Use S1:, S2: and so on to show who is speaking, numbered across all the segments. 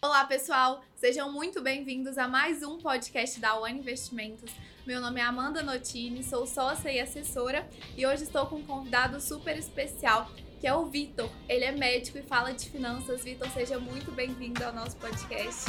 S1: Olá, pessoal! Sejam muito bem-vindos a mais um podcast da One Investimentos. Meu nome é Amanda Notini, sou sócia e assessora e hoje estou com um convidado super especial, que é o Vitor. Ele é médico e fala de finanças. Vitor, seja muito bem-vindo ao nosso podcast.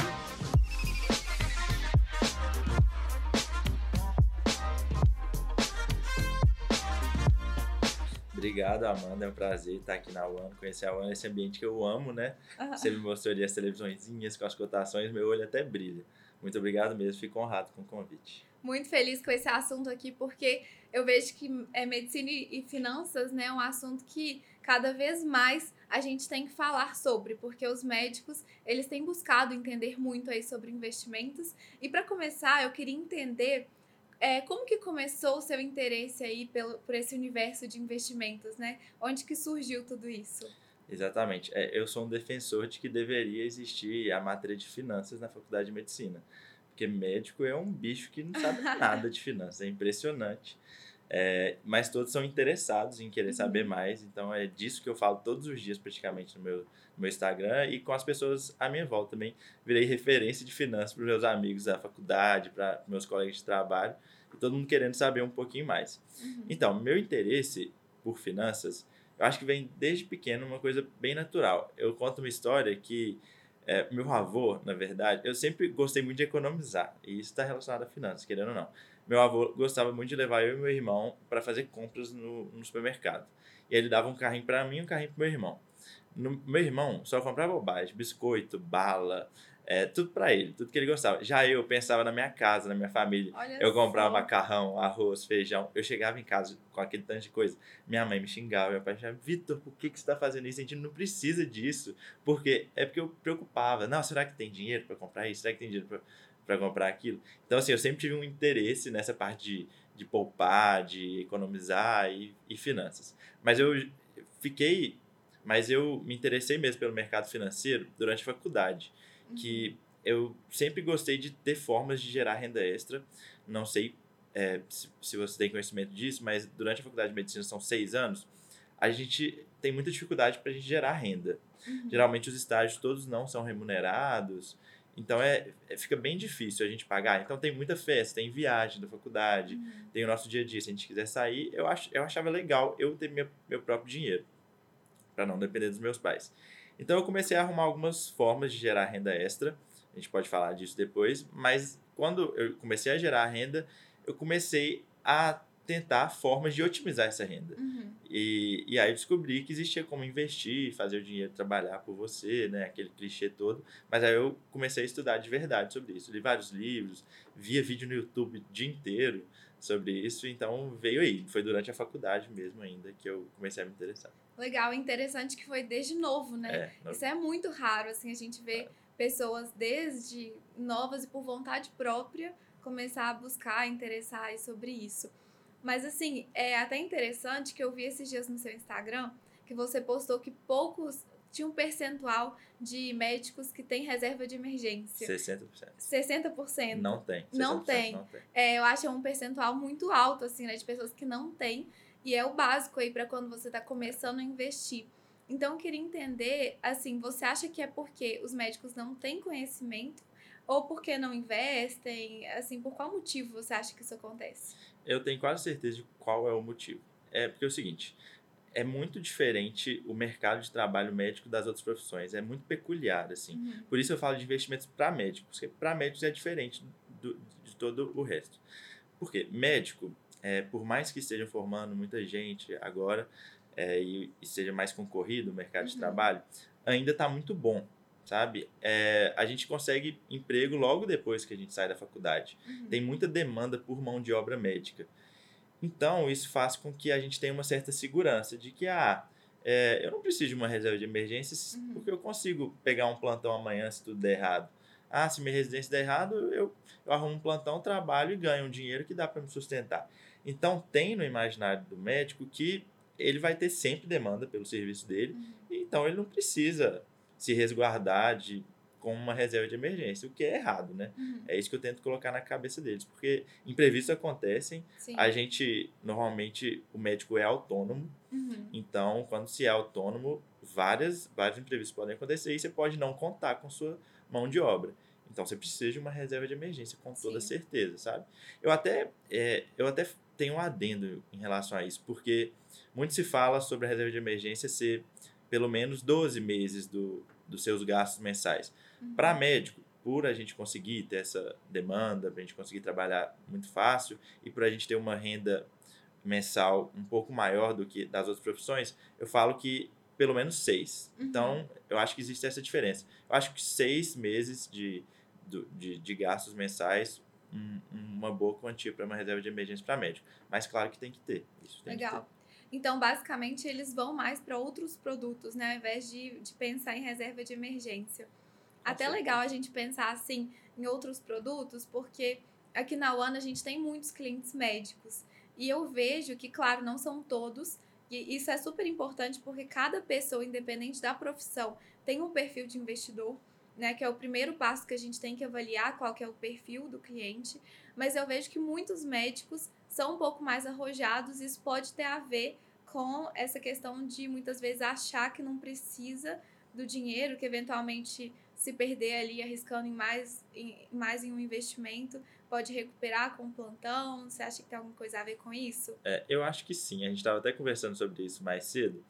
S2: Obrigado, Amanda. É um prazer estar aqui na One, conhecer a One, esse ambiente que eu amo, né? Você me mostrou ali as televisõezinhas com as cotações, meu olho até brilha. Muito obrigado mesmo, fico honrado com o convite.
S1: Muito feliz com esse assunto aqui, porque eu vejo que é medicina e finanças, né, é um assunto que cada vez mais a gente tem que falar sobre, porque os médicos, eles têm buscado entender muito aí sobre investimentos. E para começar, eu queria entender é, como que começou o seu interesse aí pelo, por esse universo de investimentos, né? Onde que surgiu tudo isso?
S2: Exatamente. É, eu sou um defensor de que deveria existir a matéria de finanças na faculdade de medicina. Porque médico é um bicho que não sabe nada de finanças. É impressionante. É, mas todos são interessados em querer saber uhum. mais, então é disso que eu falo todos os dias praticamente no meu, no meu Instagram e com as pessoas à minha volta também. Virei referência de finanças para os meus amigos da faculdade, para meus colegas de trabalho, e todo mundo querendo saber um pouquinho mais. Uhum. Então, meu interesse por finanças, eu acho que vem desde pequeno uma coisa bem natural. Eu conto uma história que é, meu avô, na verdade, eu sempre gostei muito de economizar, e isso está relacionado a finanças, querendo ou não meu avô gostava muito de levar eu e meu irmão para fazer compras no, no, supermercado. E ele dava um carrinho para mim e um carrinho para meu irmão. No, meu irmão só comprava bobagem, biscoito, bala, é, tudo para ele, tudo que ele gostava. Já eu pensava na minha casa, na minha família. Olha eu comprava só. macarrão, arroz, feijão. Eu chegava em casa com aquele tanto de coisa. Minha mãe me xingava, meu pai falava, Vitor, por que, que você está fazendo isso? A gente não precisa disso. Porque é porque eu preocupava. Não, será que tem dinheiro para comprar isso? Será que tem dinheiro para para comprar aquilo. Então, assim, eu sempre tive um interesse nessa parte de, de poupar, de economizar e, e finanças. Mas eu fiquei. Mas eu me interessei mesmo pelo mercado financeiro durante a faculdade, uhum. que eu sempre gostei de ter formas de gerar renda extra. Não sei é, se, se você tem conhecimento disso, mas durante a faculdade de medicina são seis anos, a gente tem muita dificuldade para a gente gerar renda. Uhum. Geralmente os estágios todos não são remunerados, então é, é, fica bem difícil a gente pagar. Então tem muita festa, tem viagem da faculdade, uhum. tem o nosso dia a dia. Se a gente quiser sair, eu, ach, eu achava legal eu ter meu, meu próprio dinheiro, para não depender dos meus pais. Então eu comecei a arrumar algumas formas de gerar renda extra. A gente pode falar disso depois, mas quando eu comecei a gerar renda, eu comecei a tentar formas de otimizar essa renda. Uhum. E, e aí eu descobri que existia como investir, fazer o dinheiro trabalhar por você, né? Aquele clichê todo. Mas aí eu comecei a estudar de verdade sobre isso. Li vários livros, via vídeo no YouTube o dia inteiro sobre isso. Então veio aí. Foi durante a faculdade mesmo ainda que eu comecei a me interessar.
S1: Legal, interessante que foi desde novo, né? É, Isso é muito raro, assim, a gente vê é. pessoas desde novas e por vontade própria começar a buscar, interessar sobre isso. Mas assim, é até interessante que eu vi esses dias no seu Instagram que você postou que poucos tinha um percentual de médicos que têm reserva de emergência.
S2: 60%.
S1: 60%.
S2: Não tem.
S1: Não tem. Não tem. É, eu acho um percentual muito alto, assim, né, de pessoas que não têm. E é o básico aí para quando você está começando a investir. Então, eu queria entender, assim, você acha que é porque os médicos não têm conhecimento ou porque não investem? Assim, por qual motivo você acha que isso acontece?
S2: Eu tenho quase certeza de qual é o motivo. É porque é o seguinte, é muito diferente o mercado de trabalho médico das outras profissões. É muito peculiar, assim. Uhum. Por isso eu falo de investimentos para médicos, porque para médicos é diferente do, de todo o resto. Porque médico, é, por mais que estejam formando muita gente agora é, e, e, seja mais concorrido o mercado uhum. de trabalho, ainda está muito bom sabe? É, a gente consegue emprego logo depois que a gente sai da faculdade. Uhum. Tem muita demanda por mão de obra médica. Então, isso faz com que a gente tenha uma certa segurança de que, ah, é, eu não preciso de uma reserva de emergência uhum. porque eu consigo pegar um plantão amanhã se tudo der errado. Ah, se minha residência der errado, eu, eu arrumo um plantão, trabalho e ganho um dinheiro que dá para me sustentar. Então, tem no imaginário do médico que ele vai ter sempre demanda pelo serviço dele, uhum. então ele não precisa se resguardar de, com uma reserva de emergência, o que é errado, né? Uhum. É isso que eu tento colocar na cabeça deles, porque imprevistos acontecem, Sim. a gente, normalmente, o médico é autônomo, uhum. então, quando se é autônomo, várias, vários imprevistos podem acontecer e você pode não contar com sua mão de obra. Então você precisa de uma reserva de emergência com toda
S1: Sim.
S2: certeza, sabe? Eu até, é, eu até tenho um adendo em relação a isso, porque muito se fala sobre a reserva de emergência ser pelo menos 12 meses do, dos seus gastos mensais.
S1: Uhum.
S2: Para médico, por a gente conseguir ter essa demanda, para a gente conseguir trabalhar muito fácil e por a gente ter uma renda mensal um pouco maior do que das outras profissões, eu falo que pelo menos seis.
S1: Uhum.
S2: Então, eu acho que existe essa diferença. Eu acho que seis meses de, de, de gastos mensais, um- uma boa quantia para uma reserva de emergência para médico. Mas claro que tem que ter. Isso tem que
S1: Legal. Então, basicamente, eles vão mais para outros produtos, né? Ao invés de, de pensar em reserva de emergência. Até
S2: certeza.
S1: legal a gente pensar assim em outros produtos, porque aqui na UANA a gente tem muitos clientes médicos. E eu vejo que, claro, não são todos, e isso é super importante porque cada pessoa, independente da profissão, tem um perfil de investidor, né? Que é o primeiro passo que a gente tem que avaliar qual que é o perfil do cliente. Mas eu vejo que muitos médicos são um pouco mais arrojados, isso pode ter a ver com essa questão de muitas vezes achar que não precisa do dinheiro, que eventualmente se perder ali arriscando em mais em, mais em um investimento, pode recuperar com um plantão. Você acha que tem alguma coisa a ver com isso?
S2: É, eu acho que sim. A gente estava até conversando sobre isso mais cedo.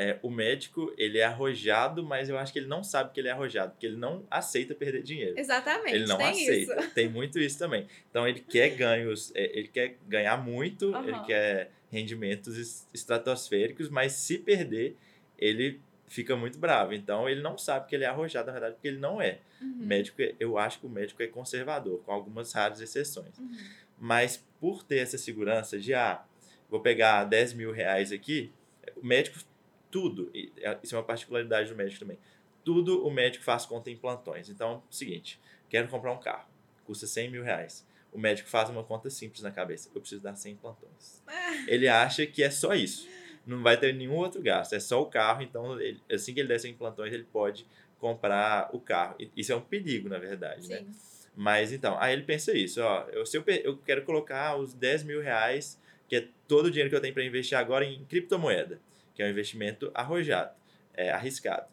S2: É, o médico, ele é arrojado, mas eu acho que ele não sabe que ele é arrojado, porque ele não aceita perder dinheiro.
S1: Exatamente.
S2: Ele não
S1: tem
S2: aceita.
S1: Isso.
S2: Tem muito isso também. Então ele quer ganhos, é, ele quer ganhar muito,
S1: Aham.
S2: ele quer rendimentos es- estratosféricos, mas se perder, ele fica muito bravo. Então ele não sabe que ele é arrojado, na verdade, porque ele não é.
S1: Uhum,
S2: Médico, eu acho que o médico é conservador, com algumas raras exceções.
S1: uhum.
S2: Mas por ter essa segurança de, ah, vou pegar 10 mil reais aqui, o médico, tudo, é- isso é uma particularidade do médico também, tudo o médico faz conta em plantões. Então, seguinte, quero comprar um carro, custa 100 mil reais. O médico faz uma conta simples na cabeça, eu preciso dar 100 plantões. Ele acha que é só isso, não vai ter nenhum outro gasto, é só o carro, então ele- assim que ele der 100 plantões, ele pode comprar o carro. Isso é um perigo, na verdade, né?
S1: Sim.
S2: Mas então, aí ele pensa isso, ó, eu, se eu, eu quero colocar os 10 mil reais, que é todo o dinheiro que eu tenho para investir agora em criptomoeda, que é um investimento arrojado, é, arriscado.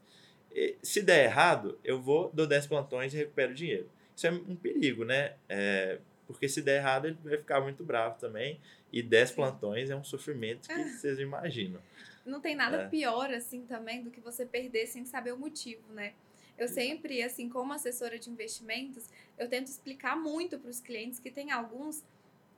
S2: E, se der errado, eu vou, dou 10 plantões e recupero o dinheiro. Isso é um perigo, né? É, porque se der errado, ele vai ficar muito bravo também. E 10 plantões é um sofrimento que vocês imaginam.
S1: Não tem nada
S2: É.
S1: pior, assim, também, do que você perder sem saber o motivo, né? Eu sempre, assim, como assessora de investimentos, eu tento explicar muito para os clientes que tem alguns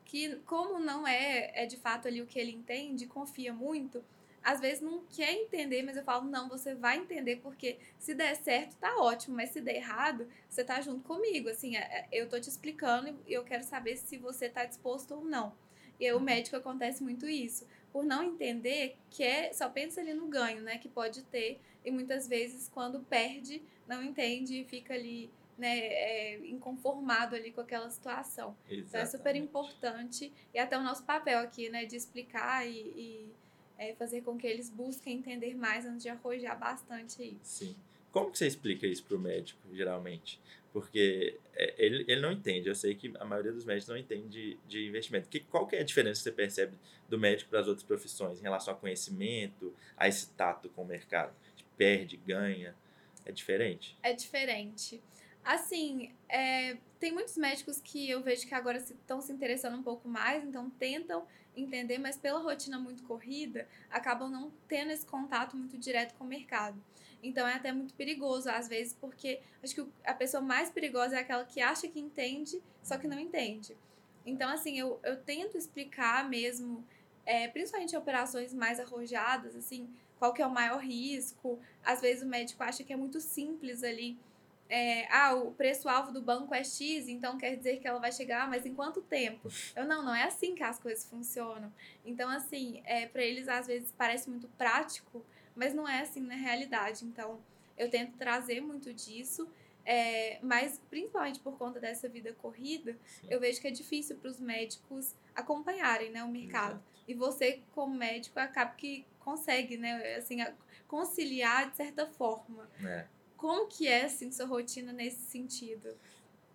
S1: que, como não é, é de fato ali o que ele entende, confia muito, às vezes não quer entender, mas eu falo, não, você vai entender, porque se der certo, tá ótimo, mas se der errado, você tá junto comigo, assim, é- é- eu tô te explicando e eu quero saber se você tá disposto ou não. E aí o médico acontece muito isso por não entender que é, só pensa ali no ganho, né, que pode ter, e muitas vezes quando perde, não entende e fica ali, né, é, inconformado ali com aquela situação. Então é super
S2: Exatamente.
S1: importante, e até o nosso papel aqui, né, de explicar e, e, é, fazer com que eles busquem entender mais antes de arrojar bastante aí.
S2: Sim. Como que você explica isso pro médico, geralmente? Porque é, ele, ele não entende. Eu sei que a maioria dos médicos não entende de, de investimento. Que, qual que é a diferença que você percebe do médico para as outras profissões em relação a conhecimento, a esse tato com o mercado? Perde, ganha. É diferente?
S1: É diferente. Assim, é, tem muitos médicos que eu vejo que agora estão se, interessando um pouco mais, então tentam entender, mas pela rotina muito corrida, acabam não tendo esse contato muito direto com o mercado. Então é até muito perigoso, às vezes, porque acho que a pessoa mais perigosa é aquela que acha que entende, só que não entende. Então, assim, eu, eu tento explicar mesmo, é, principalmente operações mais arrojadas, assim, qual que é o maior risco. Às vezes o médico acha que é muito simples ali. É, ah, o preço-alvo do banco é X, então quer dizer que ela vai chegar, mas em quanto tempo? Eu não, não é assim que as coisas funcionam. Então, assim, é, para eles às vezes parece muito prático, mas não é assim na realidade. Então, eu tento trazer muito disso, é, mas principalmente por conta dessa vida corrida,
S2: Sim.
S1: eu vejo que é difícil para os médicos acompanharem né, o mercado.
S2: Exato.
S1: E você, como médico, acaba que consegue, né, assim, conciliar de certa forma.
S2: É.
S1: Como que é, assim, sua rotina nesse sentido?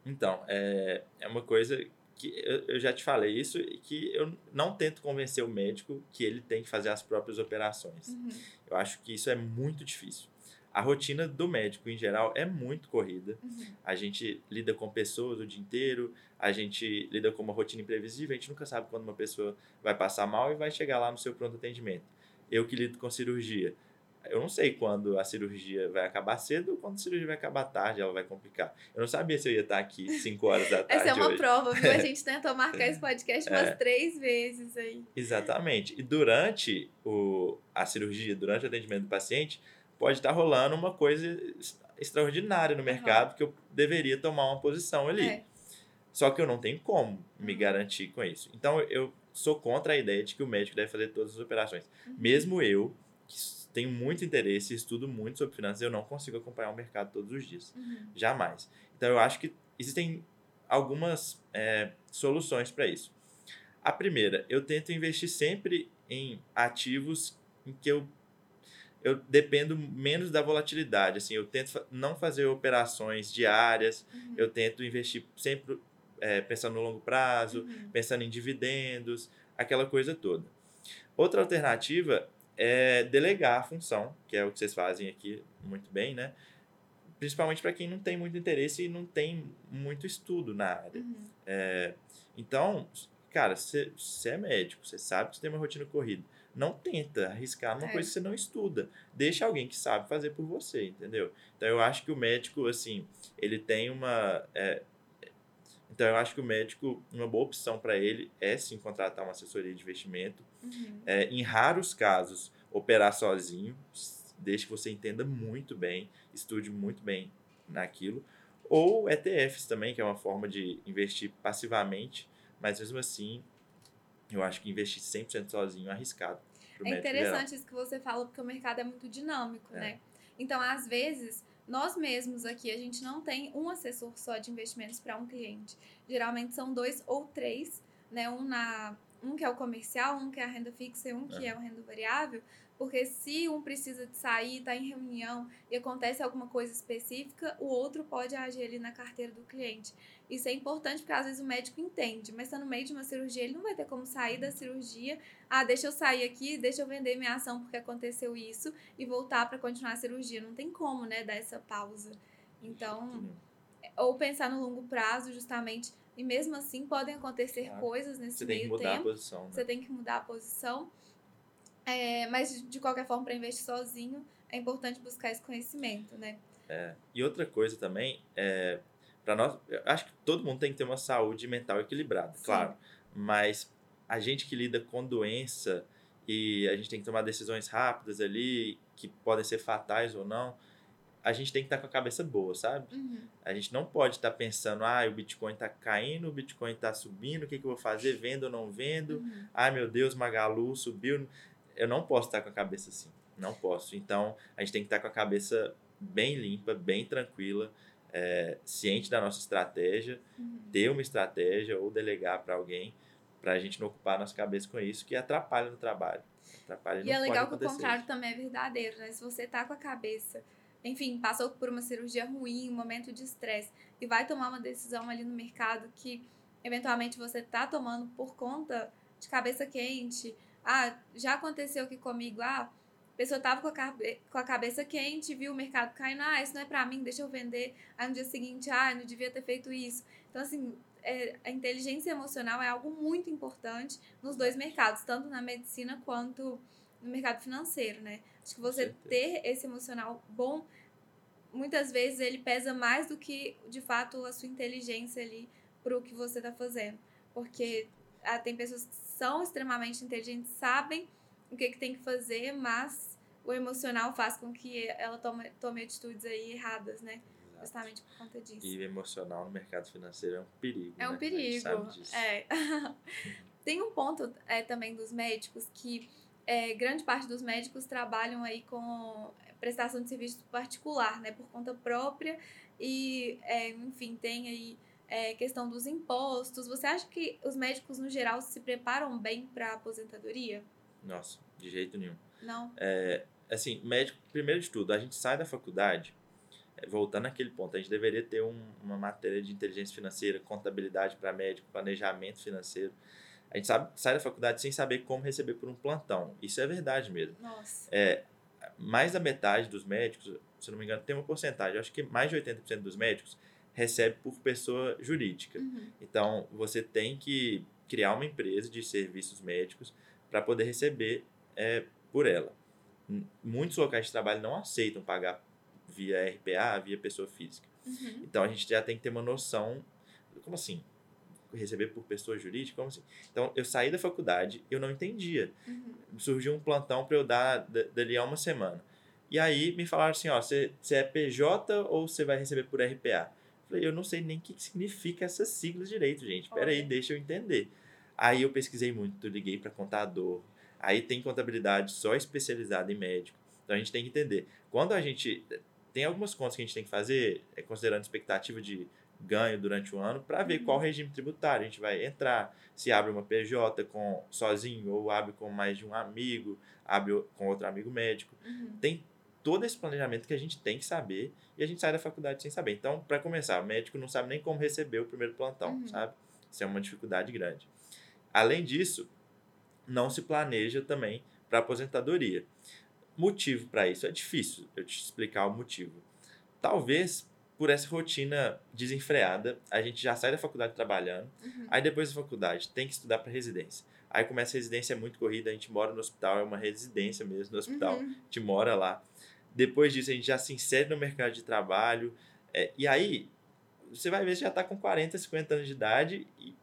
S2: Então, é, é uma coisa que eu, eu já te falei isso que eu não tento convencer o médico que ele tem que fazer as próprias operações.
S1: Uhum.
S2: Eu acho que isso é muito difícil. a rotina do médico em geral é muito corrida.
S1: Uhum.
S2: A gente lida com pessoas o dia inteiro, a gente lida com uma rotina imprevisível, a gente nunca sabe quando uma pessoa vai passar mal e vai chegar lá no seu pronto atendimento. Eu que lido com cirurgia, eu não sei quando a cirurgia vai acabar cedo ou quando a cirurgia vai acabar tarde, ela vai complicar. Eu não sabia se eu ia estar aqui 5 horas da tarde.
S1: Essa é uma
S2: hoje.
S1: prova, viu? A gente tentou marcar esse podcast umas
S2: É.
S1: três vezes aí.
S2: Exatamente. E durante o, a cirurgia, durante o atendimento do paciente, pode estar rolando uma coisa ex- extraordinária no mercado que eu deveria tomar uma posição ali.
S1: É.
S2: Só que eu não tenho como me
S1: Uhum.
S2: garantir com isso. Então eu sou contra a ideia de que o médico deve fazer todas as operações.
S1: Uhum.
S2: Mesmo eu, tenho muito interesse estudo muito sobre finanças, eu não consigo acompanhar o mercado todos os dias.
S1: Uhum.
S2: Jamais. Então eu acho que existem algumas é, soluções para isso. A primeira, eu tento investir sempre em ativos em que eu, eu dependo menos da volatilidade. Assim, eu tento não fazer operações diárias,
S1: Uhum.
S2: eu tento investir sempre é, pensando no longo prazo,
S1: Uhum.
S2: pensando em dividendos, aquela coisa toda. Outra alternativa é delegar a função, que é o que vocês fazem aqui muito bem, né? Principalmente para quem não tem muito interesse e não tem muito estudo na área.
S1: Uhum.
S2: É, então, cara, você é médico, você sabe que você tem uma rotina corrida. Não tenta arriscar numa
S1: É.
S2: coisa que você não estuda. Deixa alguém que sabe fazer por você, entendeu? Então eu acho que o médico, assim, ele tem uma. é, então eu acho que o médico, uma boa opção para ele é sim contratar uma assessoria de investimento.
S1: Uhum.
S2: É, em raros casos, operar sozinho, desde que você entenda muito bem, estude muito bem naquilo. Ou ETFs também, que é uma forma de investir passivamente, mas mesmo assim, eu acho que investir 100% sozinho é arriscado.
S1: É interessante isso que você falou, porque o mercado é muito dinâmico,
S2: É.
S1: né? Então, às vezes, nós mesmos aqui, a gente não tem um assessor só de investimentos para um cliente. Geralmente são dois ou três, né? Um, na, um que é o comercial, um que é a renda fixa e um que
S2: É.
S1: é o renda variável. Porque se um precisa de sair, está em reunião e acontece alguma coisa específica, o outro pode agir ali na carteira do cliente. Isso é importante porque às vezes o médico entende, mas está no meio de uma cirurgia, ele não vai ter como sair da cirurgia. Ah, deixa eu sair aqui, deixa eu vender minha ação porque aconteceu isso e voltar para continuar a cirurgia. Não tem como, né, dar essa pausa. Então, ou pensar no longo prazo, justamente. E mesmo assim, podem acontecer coisas nesse
S2: Você tem que
S1: meio
S2: mudar a
S1: tempo.
S2: posição. né?
S1: Você tem que mudar a posição. É, mas, de qualquer forma, para investir sozinho, é importante buscar esse conhecimento, né?
S2: É. E outra coisa também, é, para nós, eu acho que todo mundo tem que ter uma saúde mental equilibrada,
S1: Sim.
S2: claro. Mas a gente que lida com doença e a gente tem que tomar decisões rápidas ali, que podem ser fatais ou não, a gente tem que estar com a cabeça boa, sabe?
S1: Uhum.
S2: A gente não pode estar pensando, ah, o Bitcoin está caindo, o Bitcoin está subindo, o que, que eu vou fazer? Vendo ou não vendo?
S1: Uhum.
S2: Ai meu Deus, Magalu subiu. Eu não posso estar com a cabeça assim. Não posso. Então, a gente tem que estar com a cabeça bem limpa, bem tranquila, é, ciente da nossa estratégia,
S1: Uhum.
S2: ter uma estratégia ou delegar para alguém, para a gente não ocupar nossa cabeça com isso, que atrapalha no trabalho. Atrapalha
S1: E é legal que o contrário também é verdadeiro, né? Se você tá com a cabeça, enfim, passou por uma cirurgia ruim, um momento de estresse, e vai tomar uma decisão ali no mercado que eventualmente você tá tomando por conta de cabeça quente. Ah, já aconteceu aqui comigo, ah, a pessoa tava com a, cabe- com a cabeça quente, viu o mercado caindo, ah, isso não é pra mim, deixa eu vender. Aí no dia seguinte, ah, não devia ter feito isso. Então, assim, é, a inteligência emocional é algo muito importante nos dois mercados, tanto na medicina quanto no mercado financeiro, né? Acho que você ter esse emocional bom, muitas vezes ele pesa mais do que, de fato, a sua inteligência ali pro que você tá fazendo. Porque ah, tem pessoas que são extremamente inteligentes, sabem o que, que tem que fazer, mas o emocional faz com que ela tome, tome atitudes aí erradas, né?
S2: Exato.
S1: Justamente por conta disso.
S2: E o emocional no mercado financeiro é um perigo.
S1: É um
S2: né? A gente
S1: perigo.
S2: sabe disso.
S1: É. Tem um ponto é, também dos médicos que é, grande parte dos médicos trabalham aí com prestação de serviço particular, né, por conta própria e, é, enfim, tem aí é, questão dos impostos. Você acha que os médicos no geral se preparam bem para aposentadoria?
S2: Nossa, de jeito nenhum.
S1: Não.
S2: assim, médico, primeiro de tudo, a gente sai da faculdade, eh, voltando àquele ponto, a gente deveria ter um- uma matéria de inteligência financeira, contabilidade para médico, planejamento financeiro. A gente sabe, sai da faculdade sem saber como receber por um plantão. Isso é verdade mesmo.
S1: Nossa.
S2: É, mais da metade dos médicos, se não me engano, tem uma porcentagem, acho que mais de 80% dos médicos recebe por pessoa jurídica.
S1: Uhum.
S2: Então, você tem que criar uma empresa de serviços médicos para poder receber é, por ela. M- Muitos locais de trabalho não aceitam pagar via RPA, via pessoa física.
S1: Uhum.
S2: Então, a gente já tem que ter uma noção, como assim? Receber por pessoa jurídica? Como assim? Então, eu saí da faculdade, eu não entendia
S1: Uhum.
S2: surgiu um plantão para eu dar da- dali a uma semana. E aí me falaram assim, ó, você é PJ ou você vai receber por RPA? Eu falei, eu não sei nem o que significa essas siglas direito, gente. Pera aí,
S1: Olha.
S2: deixa eu entender. Aí eu pesquisei muito, liguei para contador. Aí tem contabilidade só especializada em médico. Então a gente tem que entender. Quando a gente tem algumas contas que a gente tem que fazer, é, considerando expectativa de ganho durante o ano, para ver
S1: Uhum.
S2: qual regime tributário a gente vai entrar. Se abre uma PJ com sozinho ou abre com mais de um amigo, abre com outro amigo médico.
S1: Uhum.
S2: Tem todo esse planejamento que a gente tem que saber e a gente sai da faculdade sem saber. Então, para começar, o médico não sabe nem como receber o primeiro plantão,
S1: Uhum.
S2: sabe? Isso é uma dificuldade grande. Além disso, não se planeja também para aposentadoria. Motivo para isso é difícil eu te explicar o motivo. Talvez por essa rotina desenfreada, a gente já sai da faculdade trabalhando,
S1: Uhum.
S2: aí depois da faculdade tem que estudar para residência. Aí começa a residência é muito corrida, a gente mora no hospital, é uma residência mesmo no hospital,
S1: Uhum.
S2: a gente mora lá. Depois disso a gente já se insere no mercado de trabalho, é, e aí você vai ver que já está com 40, 50 anos de idade, e,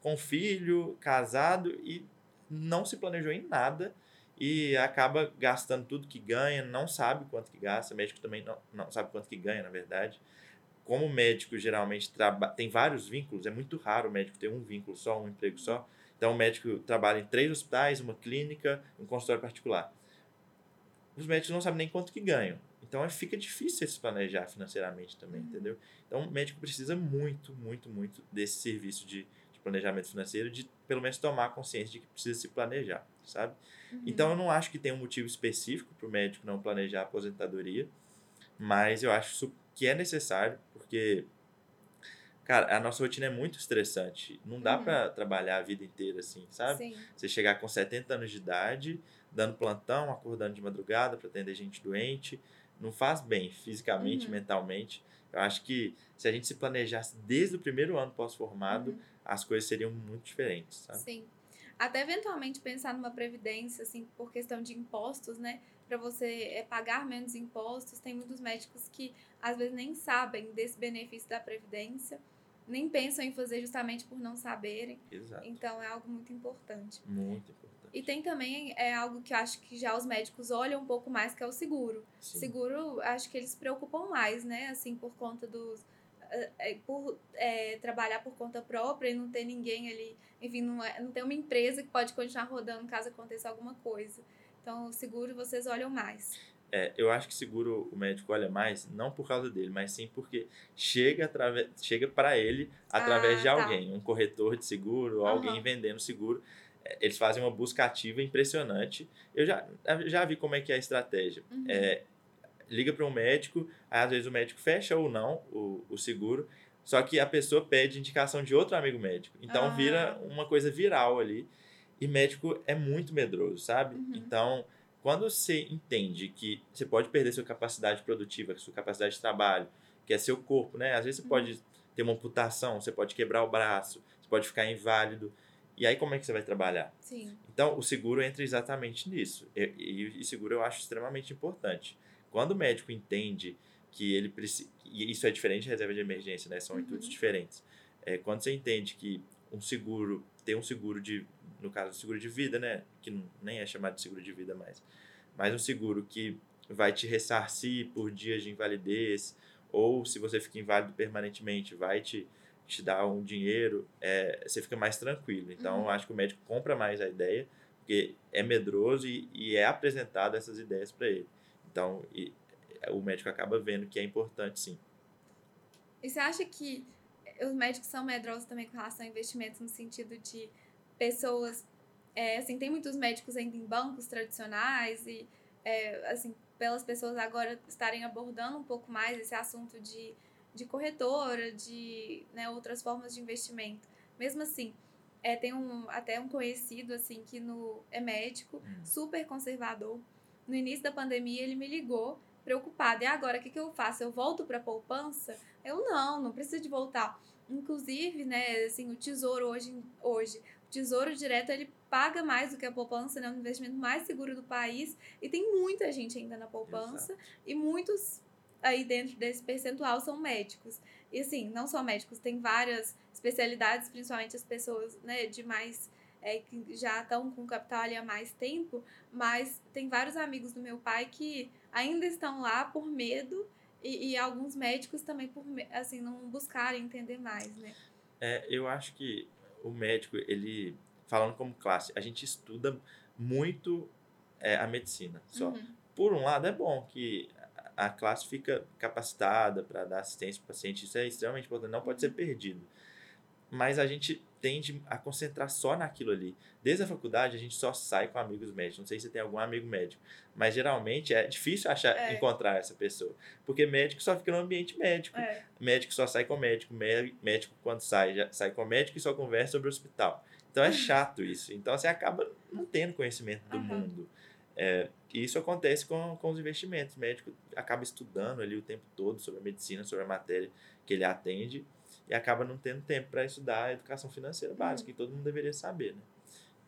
S2: com filho, casado e não se planejou em nada e acaba gastando tudo que ganha, não sabe quanto que gasta, o médico também não, não sabe quanto que ganha, na verdade. Como o médico geralmente traba- tem vários vínculos, é muito raro o médico ter um vínculo só, um emprego só. Então o médico trabalha em três hospitais, uma clínica, um consultório particular. Os médicos não sabem nem quanto que ganham. Então é- fica difícil se planejar financeiramente também,
S1: Uhum.
S2: entendeu? Então o médico precisa muito, muito, muito desse serviço de, de planejamento financeiro, de pelo menos tomar consciência de que precisa se planejar, sabe?
S1: Uhum.
S2: Então eu não acho que tem um motivo específico para o médico não planejar a aposentadoria, mas eu acho que é necessário, porque, cara, a nossa rotina é muito estressante. Não dá
S1: Uhum.
S2: para trabalhar a vida inteira assim, sabe?
S1: Sim.
S2: Você chegar com 70 anos de idade, dando plantão, acordando de madrugada para atender gente doente, não faz bem fisicamente,
S1: Uhum.
S2: mentalmente. Eu acho que se a gente se planejasse desde o primeiro ano pós-formado,
S1: Uhum.
S2: as coisas seriam muito diferentes, sabe?
S1: Sim. Até eventualmente pensar numa previdência, assim, por questão de impostos, né? Para você é, pagar menos impostos. Tem muitos médicos que às vezes nem sabem desse benefício da previdência, nem pensam em fazer justamente por não saberem.
S2: Exato.
S1: Então é algo muito importante.
S2: Muito importante.
S1: E tem também é algo que eu acho que já os médicos olham um pouco mais, que é o seguro.
S2: Sim.
S1: Seguro, acho que eles se preocupam mais, né? Assim, por conta dos. eh, eh, por eh, trabalhar por conta própria e não ter ninguém ali. Enfim, não, é, não ter uma empresa que pode continuar rodando caso aconteça alguma coisa. Então, o seguro vocês olham mais.
S2: É, eu acho que seguro o médico olha mais, não por causa dele, mas sim porque chega, atrave- chega para ele através
S1: Ah,
S2: de
S1: tá.
S2: alguém, um corretor de seguro, ou alguém vendendo seguro. É, Eles fazem uma busca ativa impressionante. Eu já, já vi como é que é a estratégia.
S1: Uhum.
S2: É, liga para um médico, às vezes o médico fecha ou não o, o seguro, só que a pessoa pede indicação de outro amigo médico. Então
S1: Ah.
S2: vira uma coisa viral ali. E médico é muito medroso, sabe?
S1: Uhum.
S2: Então, quando você entende que você pode perder sua capacidade produtiva, sua capacidade de trabalho, que é seu corpo, né? Às vezes você
S1: Uhum.
S2: pode ter uma amputação, você pode quebrar o braço, você pode ficar inválido. E aí como é que você vai trabalhar?
S1: Sim.
S2: Então, o seguro entra exatamente nisso. E, e, e seguro eu acho extremamente importante. Quando o médico entende que ele precisa. E isso é diferente de reserva de emergência, né? São
S1: Uhum.
S2: intuitos diferentes. É, quando você entende que um seguro, tem um seguro de. No caso, seguro de vida, né? Que nem é chamado de seguro de vida mais. Mas um seguro que vai te ressarcir por dias de invalidez, ou se você fica inválido permanentemente, vai te, te dar um dinheiro, é, você fica mais tranquilo. Então,
S1: Uhum.
S2: acho que o médico compra mais a ideia, porque é medroso e, e é apresentado essas ideias para ele. Então, e- o médico acaba vendo que é importante, sim.
S1: E você acha que os médicos são medrosos também com relação a investimentos no sentido de pessoas. é, assim, tem muitos médicos ainda em bancos tradicionais e, é, assim, pelas pessoas agora estarem abordando um pouco mais esse assunto de, de corretora, de né, outras formas de investimento. Mesmo assim, é, tem um, até um conhecido, assim, que no, é médico,
S2: Hum.
S1: super conservador, no início da pandemia, ele me ligou preocupado. E agora, o que, que eu faço? Eu volto para poupança? Eu não, não preciso de voltar. Inclusive, né, assim, o tesouro hoje, hoje tesouro direto ele paga mais do que a poupança, né? É um investimento mais seguro do país e tem muita gente ainda na poupança Exato. e muitos aí dentro desse percentual são médicos. E assim, não só médicos, tem várias especialidades, principalmente as pessoas, né, de mais é, que já estão com capital ali há mais tempo, mas tem vários amigos do meu pai que ainda estão lá por medo e, e alguns médicos também por assim não buscarem entender mais, né?
S2: É, eu acho que o médico ele falando como classe, a gente estuda muito é, a medicina. Só uhum. por um lado é bom que a classe fica capacitada para dar assistência para o paciente, isso é extremamente importante, não pode ser uhum. perdido. Mas a gente tende a concentrar só naquilo ali. Desde a faculdade, a gente só sai com amigos médicos. Não sei se você tem algum amigo médico, mas geralmente é difícil achar, é. encontrar essa pessoa. Porque médico só fica no ambiente médico. É. Médico só sai com médico. Médico, quando sai, já sai com médico e só conversa sobre o hospital. Então é chato isso. Então você acaba não tendo conhecimento do uhum. mundo. É, e isso acontece com, com os investimentos. O médico acaba estudando ali o tempo todo sobre a medicina, sobre a matéria que ele atende e acaba não tendo tempo para estudar a educação financeira uhum. básica, uhum. que todo mundo deveria saber, né?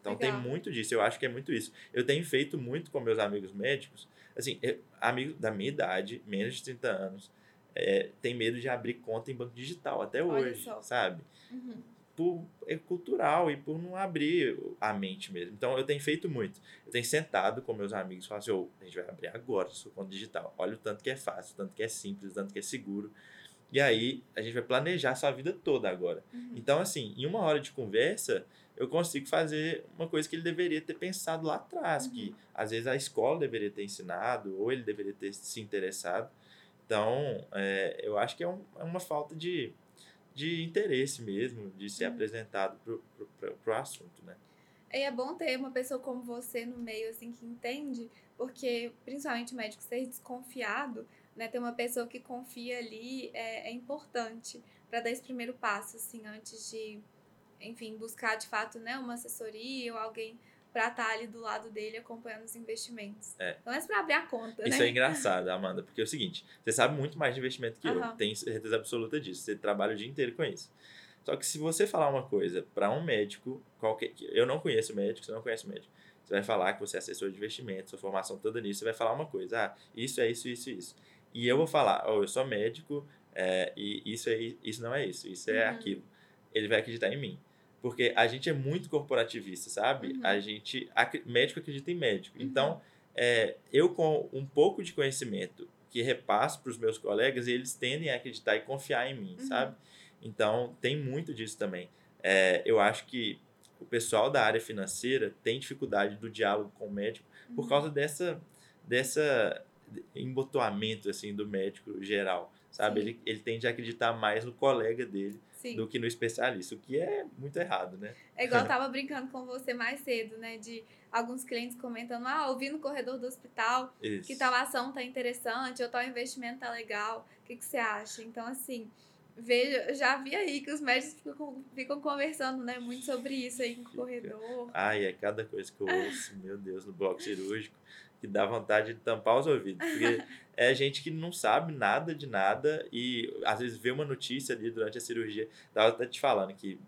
S2: Então Legal. tem muito disso, eu acho que é muito isso. Eu tenho feito muito com meus amigos médicos, assim, amigos da minha idade, menos de 30 anos, é, tem medo de abrir conta em banco digital até hoje, sabe? Uhum. Por, é cultural e por não abrir a mente mesmo. Então eu tenho feito muito. Eu tenho sentado com meus amigos e falado assim: oh, a gente vai abrir agora sua conta digital. Olha o tanto que é fácil, o tanto que é simples, o tanto que é seguro. E aí a gente vai planejar a sua vida toda agora. Uhum. Então, assim, em uma hora de conversa, eu consigo fazer uma coisa que ele deveria ter pensado lá atrás, uhum. que às vezes a escola deveria ter ensinado, ou ele deveria ter se interessado. Então, é, eu acho que é, um, é, uma falta de, de interesse mesmo, de ser uhum. apresentado para o assunto, né?
S1: E é bom ter uma pessoa como você no meio, assim, que entende, porque, principalmente o médico ser desconfiado, né, ter uma pessoa que confia ali é, é importante para dar esse primeiro passo, assim, antes de, enfim, buscar de fato, né, uma assessoria ou alguém para estar tá ali do lado dele acompanhando os investimentos. É. Não é para abrir a conta,
S2: Isso né? é engraçado, Amanda, porque é o seguinte, você sabe muito mais de investimento que uhum. eu, tenho certeza absoluta disso, você trabalha o dia inteiro com isso. Só que se você falar uma coisa para um médico, qualquer, eu não conheço médico, você não conhece médico, você vai falar que você é assessor de investimento, sua formação toda nisso, você vai falar uma coisa, ah, isso é isso, isso, isso. E eu vou falar, oh, eu sou médico é, e isso, é, isso não é isso, isso é uhum. aquilo. Ele vai acreditar em mim. Porque a gente é muito corporativista, sabe? Uhum. A gente, médico acredita em médico. Uhum. Então, é, eu com um pouco de conhecimento que repasso para os meus colegas, eles tendem a acreditar e confiar em mim, uhum. sabe? Então, tem muito disso também. É, eu acho que o pessoal da área financeira tem dificuldade do diálogo com o médico por uhum. causa dessa, dessa embotoamento assim do médico geral, sabe? Ele, ele tende a acreditar mais no colega dele Sim. do que no especialista, o que é muito errado, né?
S1: É igual eu tava brincando com você mais cedo, né? De alguns clientes comentando, ah, ouvi no corredor do hospital Isso. que tal ação tá interessante, ou tal investimento tá legal, o que, que você acha? Então, assim, vejo, já vi aí que os médicos ficam, ficam conversando, né, muito sobre isso aí no corredor.
S2: Ai, é cada coisa que eu ouço, meu Deus, no bloco cirúrgico que dá vontade de tampar os ouvidos. Porque é gente que não sabe nada de nada e às vezes vê uma notícia ali durante a cirurgia. Tava até te falando que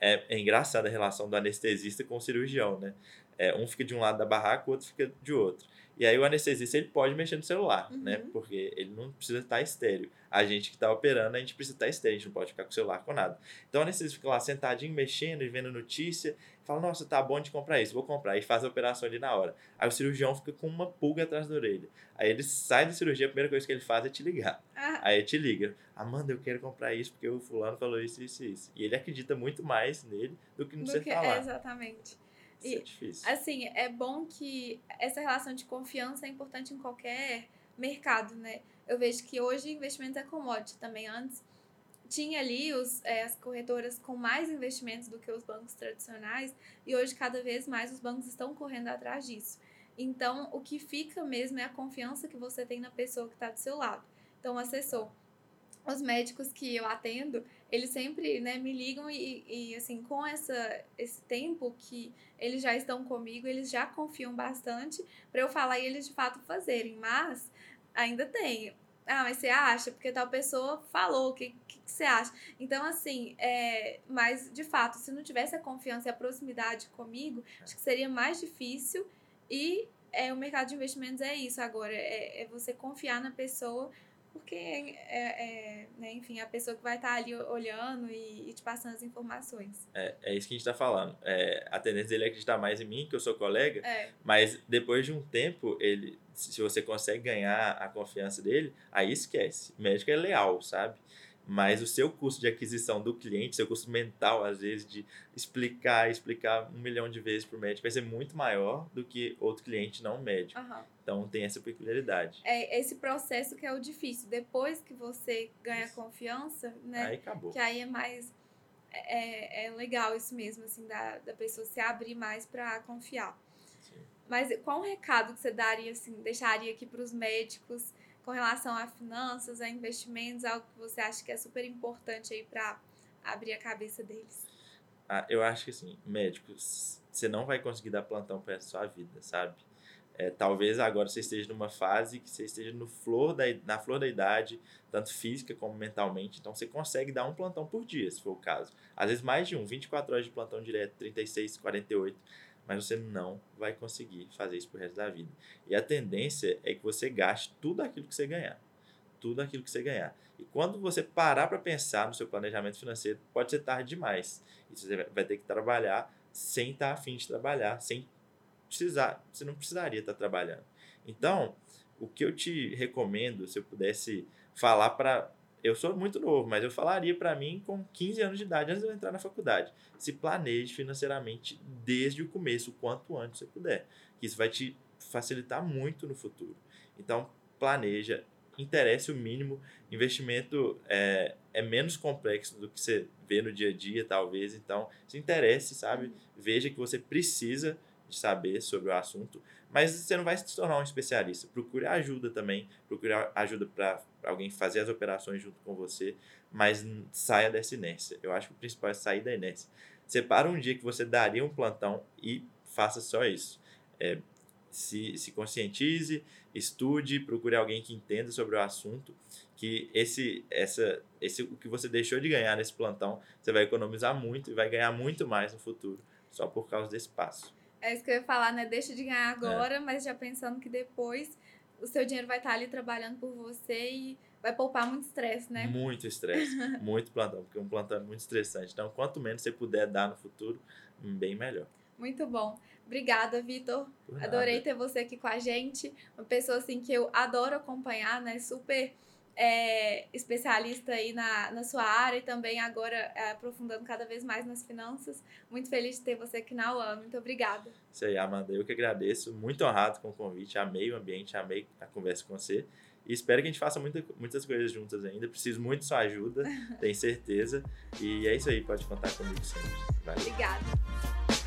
S2: é, é engraçada a relação do anestesista com o cirurgião, né? É, um fica de um lado da barraca, o outro fica de outro. E aí o anestesista ele pode mexer no celular, né? uhum. né? Porque ele não precisa estar estéreo. A gente que está operando, a gente precisa estar estéreo, a gente não pode ficar com o celular com nada. Então o anestesista fica lá sentadinho, mexendo e vendo notícia, fala, nossa, tá bom de comprar isso, vou comprar. E faz a operação ali na hora. Aí o cirurgião fica com uma pulga atrás da orelha. Aí ele sai da cirurgia, a primeira coisa que ele faz é te ligar. Ah. Aí ele te liga, Amanda, eu quero comprar isso porque o fulano falou isso, isso, isso. E ele acredita muito mais nele do que no do você que, falar.
S1: exatamente.
S2: Isso é e, é difícil.
S1: Assim, é bom que essa relação de confiança é importante em qualquer mercado, né? Eu vejo que hoje investimento é commodity também. Antes tinha ali os, é, as corretoras com mais investimentos do que os bancos tradicionais e hoje cada vez mais os bancos estão correndo atrás disso. Então, o que fica mesmo é a confiança que você tem na pessoa que está do seu lado. Então, assessor. Os médicos que eu atendo, eles sempre né, me ligam e, e, assim, com essa, esse tempo que eles já estão comigo, eles já confiam bastante para eu falar e eles de fato fazerem. Mas ainda tem. Ah, mas você acha? Porque tal pessoa falou, o que, que, que, você acha? Então, assim, é, mas de fato, se não tivesse a confiança e a proximidade comigo, acho que seria mais difícil. E é, o mercado de investimentos é isso agora, é, é você confiar na pessoa porque é, é, né, enfim, a pessoa que vai estar ali olhando e, e te passando as informações.
S2: É, é isso que a gente está falando. É, a tendência dele é acreditar mais em mim, que eu sou colega, é. mas depois de um tempo, ele, se você consegue ganhar a confiança dele, aí esquece. O médico é leal, sabe? mas o seu custo de aquisição do cliente, seu custo mental, às vezes, de explicar, explicar um milhão de vezes para o médico, vai ser muito maior do que outro cliente não médico. Uhum. Então, tem essa peculiaridade.
S1: É esse processo que é o difícil. Depois que você ganha isso. confiança, né?
S2: Aí acabou.
S1: Que aí é mais... É, é legal isso mesmo, assim, da, da pessoa se abrir mais para confiar. Mas qual o recado que você daria, assim, deixaria aqui para os médicos com relação a finanças, a investimentos, algo que você acha que é super importante aí para abrir a cabeça deles?
S2: Ah, eu acho que assim, médicos, você não vai conseguir dar plantão para a sua vida, sabe? É, talvez agora você esteja numa fase que você esteja no flor da, na flor da idade, tanto física como mentalmente, então você consegue dar um plantão por dia, se for o caso. Às vezes mais de um, 24 horas de plantão direto, 36, 48 mas você não vai conseguir fazer isso pro resto da vida. E a tendência é que você gaste tudo aquilo que você ganhar. Tudo aquilo que você ganhar. E quando você parar para pensar no seu planejamento financeiro, pode ser tarde demais. E você vai ter que trabalhar sem estar tá afim de trabalhar, sem precisar. Você não precisaria estar tá trabalhando. Então, o que eu te recomendo, se eu pudesse falar para eu sou muito novo, mas eu falaria para mim com 15 anos de idade, antes de eu entrar na faculdade. Se planeje financeiramente desde o começo, o quanto antes você puder. Que isso vai te facilitar muito no futuro. Então, planeja, interesse o mínimo. Investimento é, é menos complexo do que você vê no dia a dia, talvez. Então, se interesse, sabe? Veja que você precisa de saber sobre o assunto, mas você não vai se tornar um especialista. Procure ajuda também, procure ajuda para alguém fazer as operações junto com você, mas saia dessa inércia. Eu acho que o principal é sair da inércia. Separa um dia que você daria um plantão e faça só isso. É, se, se conscientize, estude, procure alguém que entenda sobre o assunto, que esse, essa, esse, o que você deixou de ganhar nesse plantão, você vai economizar muito e vai ganhar muito mais no futuro, só por causa desse passo.
S1: É isso que eu ia falar, né? Deixa de ganhar agora, é. mas já pensando que depois o seu dinheiro vai estar ali trabalhando por você e vai poupar muito estresse, né?
S2: Muito estresse, muito plantão, porque um plantão é muito estressante. Então, quanto menos você puder dar no futuro, bem melhor.
S1: Muito bom. Obrigada, Vitor. Adorei ter você aqui com a gente. Uma pessoa assim que eu adoro acompanhar, né? Super é, especialista aí na, na sua área e também agora é, aprofundando cada vez mais nas finanças. Muito feliz de ter você aqui na UAM. Muito obrigada.
S2: Isso aí, Amanda. Eu que agradeço. Muito honrado com o convite. Amei o ambiente, amei a conversa com você. E espero que a gente faça muita, muitas coisas juntas ainda. Preciso muito de sua ajuda, tenho certeza. E é isso aí, pode contar comigo sempre.
S1: Valeu. Obrigada.